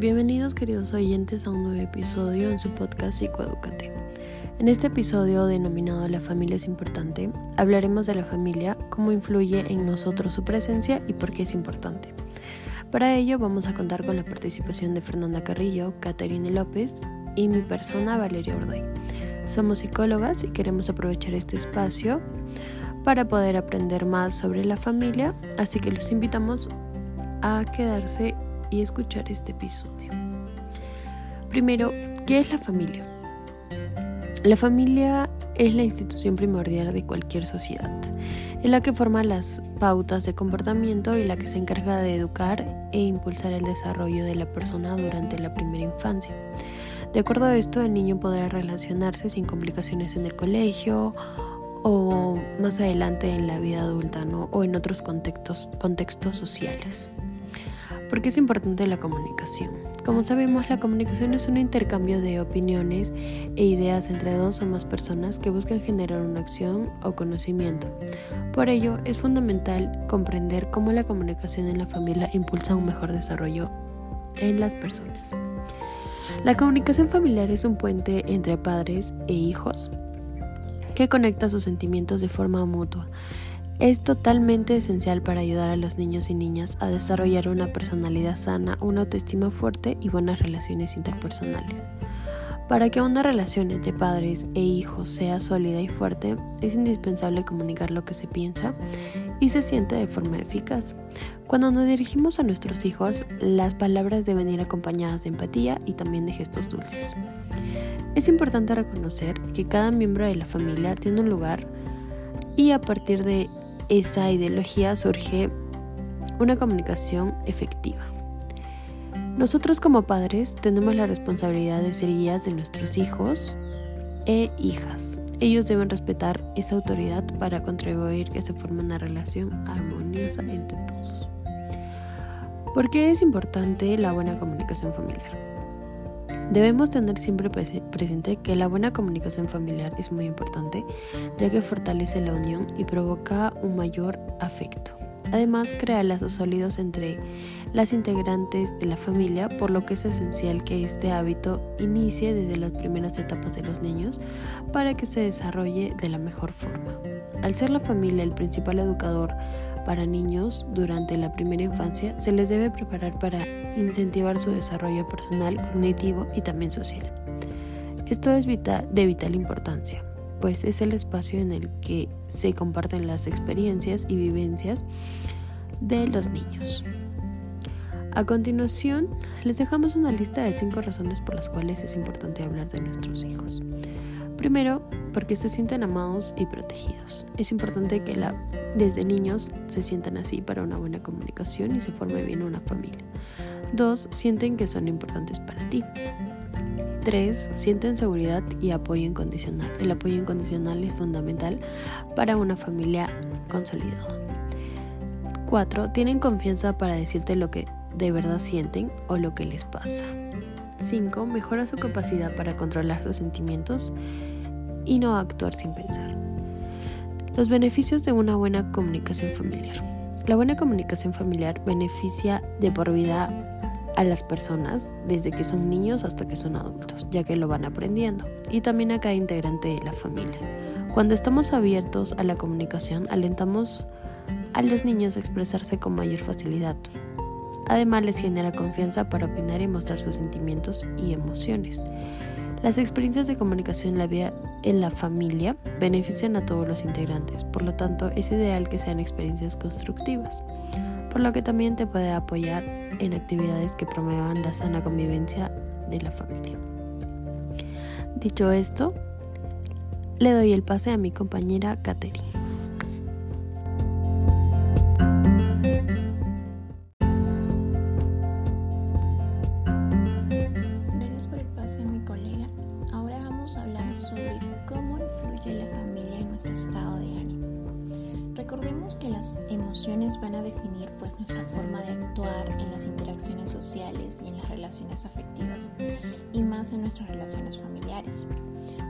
Bienvenidos queridos oyentes a un nuevo episodio en su podcast Psicoeducate. En este episodio denominado La familia es importante, hablaremos de la familia, cómo influye en nosotros su presencia y por qué es importante. Para ello vamos a contar con la participación de Fernanda Carrillo, Caterine López y mi persona Valeria Orday. Somos psicólogas y queremos aprovechar este espacio para poder aprender más sobre la familia, así que los invitamos a quedarse y escuchar este episodio. Primero, ¿qué es la familia? La familia es la institución primordial de cualquier sociedad, es la que forma las pautas de comportamiento y la que se encarga de educar e impulsar el desarrollo de la persona durante la primera infancia. De acuerdo a esto, el niño podrá relacionarse sin complicaciones en el colegio o más adelante en la vida adulta ¿no? o en otros contextos, contextos sociales. ¿Por qué es importante la comunicación? Como sabemos, la comunicación es un intercambio de opiniones e ideas entre dos o más personas que buscan generar una acción o conocimiento. Por ello, es fundamental comprender cómo la comunicación en la familia impulsa un mejor desarrollo en las personas. La comunicación familiar es un puente entre padres e hijos que conecta sus sentimientos de forma mutua es totalmente esencial para ayudar a los niños y niñas a desarrollar una personalidad sana, una autoestima fuerte y buenas relaciones interpersonales. Para que una relación entre padres e hijos sea sólida y fuerte, es indispensable comunicar lo que se piensa y se siente de forma eficaz. Cuando nos dirigimos a nuestros hijos, las palabras deben ir acompañadas de empatía y también de gestos dulces. Es importante reconocer que cada miembro de la familia tiene un lugar y a partir de esa ideología surge una comunicación efectiva. Nosotros como padres tenemos la responsabilidad de ser guías de nuestros hijos e hijas. Ellos deben respetar esa autoridad para contribuir que se forme una relación armoniosa entre todos. ¿Por qué es importante la buena comunicación familiar? Debemos tener siempre presente que la buena comunicación familiar es muy importante, ya que fortalece la unión y provoca un mayor afecto. Además, crea lazos sólidos entre las integrantes de la familia, por lo que es esencial que este hábito inicie desde las primeras etapas de los niños para que se desarrolle de la mejor forma. Al ser la familia el principal educador para niños durante la primera infancia, se les debe preparar para incentivar su desarrollo personal, cognitivo y también social. Esto es de vital importancia, pues es el espacio en el que se comparten las experiencias y vivencias de los niños. A continuación, les dejamos una lista de cinco razones por las cuales es importante hablar de nuestros hijos. Primero, porque se sienten amados y protegidos. Es importante que la, desde niños se sientan así para una buena comunicación y se forme bien una familia. Dos, sienten que son importantes para ti. Tres, sienten seguridad y apoyo incondicional. El apoyo incondicional es fundamental para una familia consolidada. Cuatro, tienen confianza para decirte lo que de verdad sienten o lo que les pasa. 5. Mejora su capacidad para controlar sus sentimientos y no actuar sin pensar. Los beneficios de una buena comunicación familiar. La buena comunicación familiar beneficia de por vida a las personas desde que son niños hasta que son adultos, ya que lo van aprendiendo, y también a cada integrante de la familia. Cuando estamos abiertos a la comunicación, alentamos a los niños a expresarse con mayor facilidad. Además, les genera confianza para opinar y mostrar sus sentimientos y emociones. Las experiencias de comunicación en la, vida, en la familia benefician a todos los integrantes, por lo tanto es ideal que sean experiencias constructivas, por lo que también te puede apoyar en actividades que promuevan la sana convivencia de la familia. Dicho esto, le doy el pase a mi compañera Katherine. A definir pues nuestra forma de actuar en las interacciones sociales y en las relaciones afectivas y más en nuestras relaciones familiares.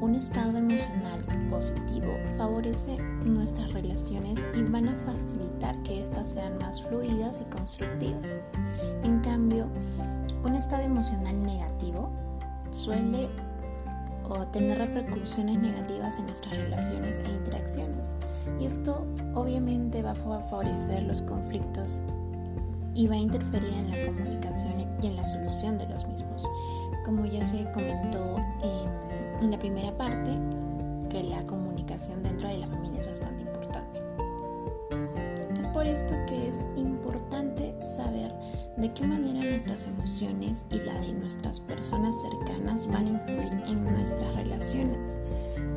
Un estado emocional positivo favorece nuestras relaciones y van a facilitar que éstas sean más fluidas y constructivas. En cambio, Un estado emocional negativo suele o tener repercusiones negativas en nuestras relaciones e interacciones. Esto obviamente va a favorecer los conflictos y va a interferir en la comunicación y en la solución de los mismos. Como ya se comentó en, la primera parte, que la comunicación dentro de la familia es bastante importante. Es por esto que es importante saber de qué manera nuestras emociones y la de nuestras personas cercanas van a influir en nuestras relaciones,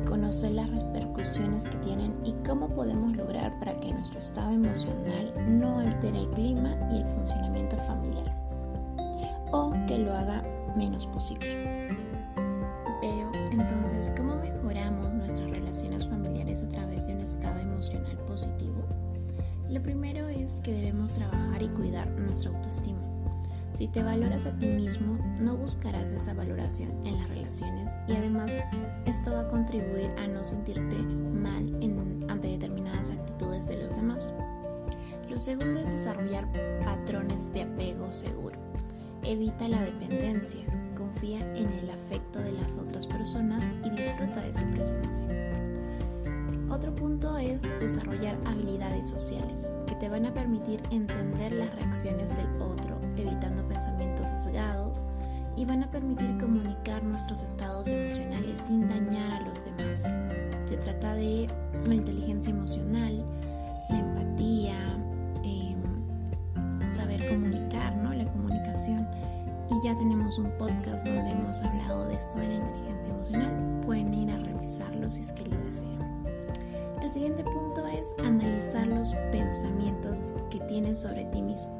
conocer las repercusiones que tienen y cómo podemos lograr para que nuestro estado emocional no altere el clima y el funcionamiento familiar o que lo haga menos posible. Pero entonces, ¿cómo mejoramos nuestras relaciones familiares a través de un estado emocional positivo? Lo primero que debemos trabajar y cuidar nuestra autoestima. Si te valoras a ti mismo, no buscarás esa valoración en las relaciones y además esto va a contribuir a no sentirte mal ante determinadas actitudes de los demás. Lo segundo es desarrollar patrones de apego seguro. Evita la dependencia, confía en el afecto de las otras personas y disfruta de su presencia. Otro punto es desarrollar habilidades sociales que te van a permitir entender las reacciones del otro, evitando pensamientos sesgados y van a permitir comunicar nuestros estados emocionales sin dañar a los demás. Se trata de la inteligencia emocional, la empatía, em, saber comunicar, ¿no? la comunicación. Y ya tenemos un podcast donde hemos hablado de esto de la inteligencia emocional. Pueden ir a revisarlo si es que lo desean. El siguiente punto es analizar los pensamientos que tienes sobre ti mismo.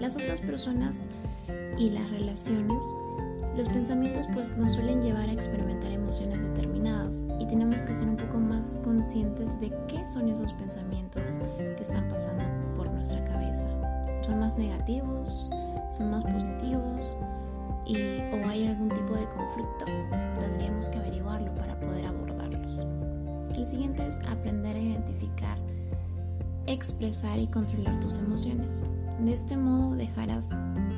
Las otras personas y las relaciones, los pensamientos pues nos suelen llevar a experimentar emociones determinadas y tenemos que ser un poco más conscientes de qué son esos pensamientos que están pasando por nuestra cabeza. ¿Son más negativos? ¿Son más positivos? Y, ¿O hay algún tipo de conflicto? Tendríamos que averiguarlo para poder abordarlos. El siguiente es aprender a identificar, expresar y controlar tus emociones. De este modo dejarás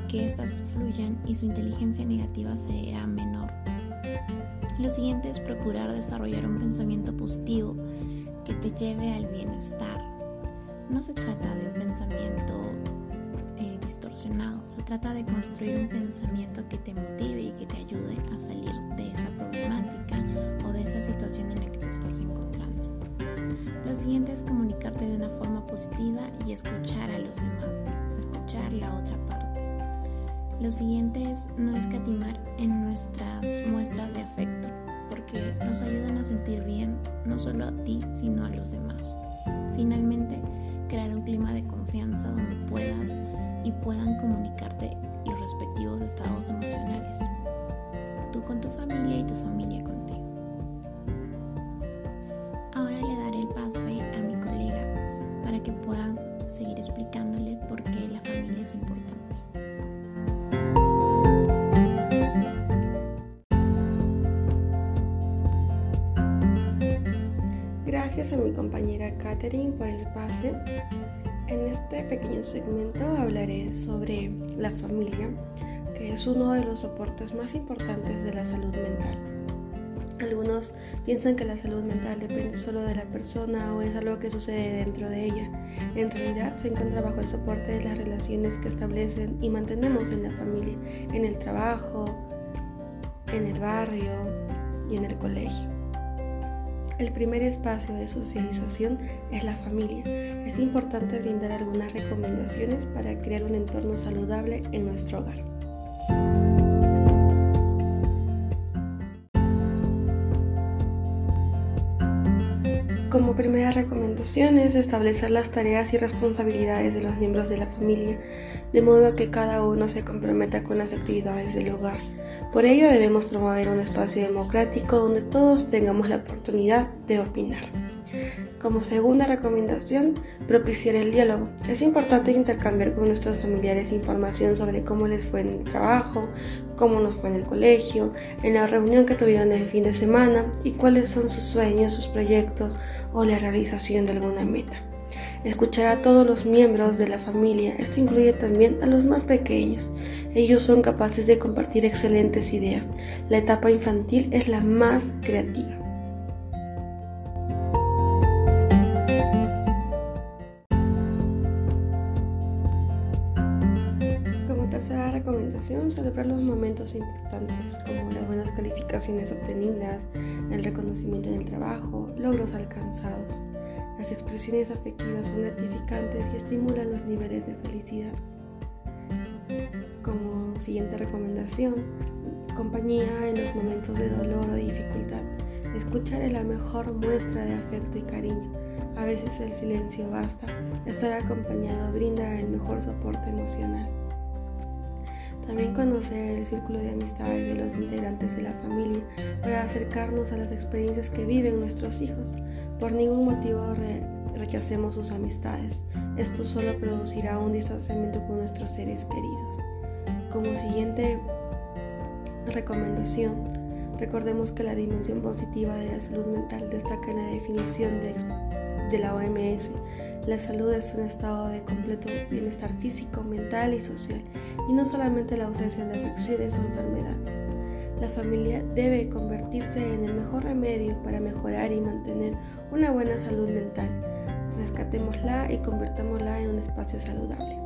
que éstas fluyan y su inteligencia negativa será menor. Lo siguiente es procurar desarrollar un pensamiento positivo que te lleve al bienestar. No se trata de un pensamiento eh, distorsionado, se trata de construir un pensamiento que te motive y que te ayude a salir de esa problemática situación en la que te estás encontrando. Lo siguiente es comunicarte de una forma positiva y escuchar a los demás, escuchar la otra parte. Lo siguiente es no escatimar en nuestras muestras de afecto, porque nos ayudan a sentir bien no solo a ti, sino a los demás. Finalmente, crear un clima de confianza donde puedas y puedan comunicarte los respectivos estados emocionales. Tú con tu familia y tu familia contigo. Gracias a mi compañera Katherine por el pase. En este pequeño segmento hablaré sobre la familia, que es uno de los soportes más importantes de la salud mental. Algunos piensan que la salud mental depende solo de la persona o es algo que sucede dentro de ella. En realidad se encuentra bajo el soporte de las relaciones que establecen y mantenemos en la familia, en el trabajo, en el barrio y en el colegio. El primer espacio de socialización es la familia. Es importante brindar algunas recomendaciones para crear un entorno saludable en nuestro hogar. Como primera recomendación es establecer las tareas y responsabilidades de los miembros de la familia, de modo que cada uno se comprometa con las actividades del hogar. Por ello debemos promover un espacio democrático donde todos tengamos la oportunidad de opinar. Como segunda recomendación, propiciar el diálogo. Es importante intercambiar con nuestros familiares información sobre cómo les fue en el trabajo, cómo nos fue en el colegio, en la reunión que tuvieron el fin de semana y cuáles son sus sueños, sus proyectos o la realización de alguna meta. Escuchar a todos los miembros de la familia. Esto incluye también a los más pequeños. Ellos son capaces de compartir excelentes ideas. La etapa infantil es la más creativa. Como tercera recomendación, celebrar los momentos importantes como las buenas calificaciones obtenidas, el reconocimiento en el trabajo, logros alcanzados. Las expresiones afectivas son gratificantes y estimulan los niveles de felicidad. Como siguiente recomendación, compañía en los momentos de dolor o dificultad. Escuchar es la mejor muestra de afecto y cariño. A veces el silencio basta. Estar acompañado brinda el mejor soporte emocional. También conocer el círculo de amistades de los integrantes de la familia para acercarnos a las experiencias que viven nuestros hijos. Por ningún motivo rechacemos sus amistades. Esto solo producirá un distanciamiento con nuestros seres queridos. Como siguiente recomendación, recordemos que la dimensión positiva de la salud mental destaca en la definición de, de la OMS la salud es un estado de completo bienestar físico, mental y social, y no solamente la ausencia de afecciones o enfermedades. La familia debe convertirse en el mejor remedio para mejorar y mantener una buena salud mental. Rescatémosla y convertámosla en un espacio saludable.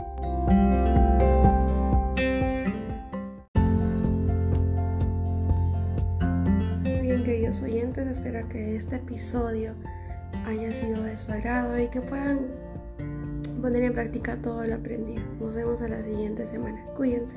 Bien, queridos oyentes, espero que este episodio haya sido de su agrado y que puedan poner en práctica todo lo aprendido. Nos vemos a la siguiente semana. Cuídense.